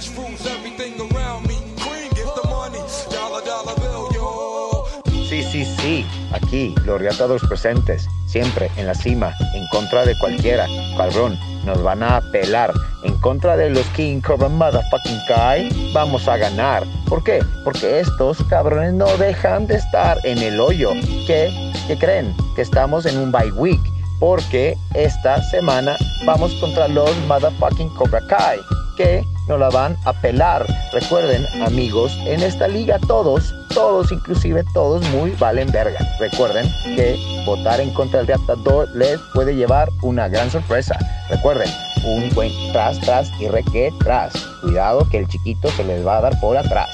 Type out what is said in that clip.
everything Sí, sí, sí, aquí, los reatados presentes, siempre en la cima, en contra de cualquiera, cabrón, nos van a apelar. En contra de los King Cobra Motherfucking Kai, vamos a ganar. ¿Por qué? Porque estos cabrones no dejan de estar en el hoyo. ¿Qué? ¿Qué creen? Que estamos en un bye week. Porque esta semana vamos contra los Motherfucking Cobra Kai. Que no la van a pelar. Recuerden, amigos, en esta liga todos, todos, inclusive todos, muy valen verga. Recuerden que votar en contra del reatador les puede llevar una gran sorpresa. Recuerden, un buen tras, tras y reque tras. Cuidado que el chiquito se les va a dar por atrás.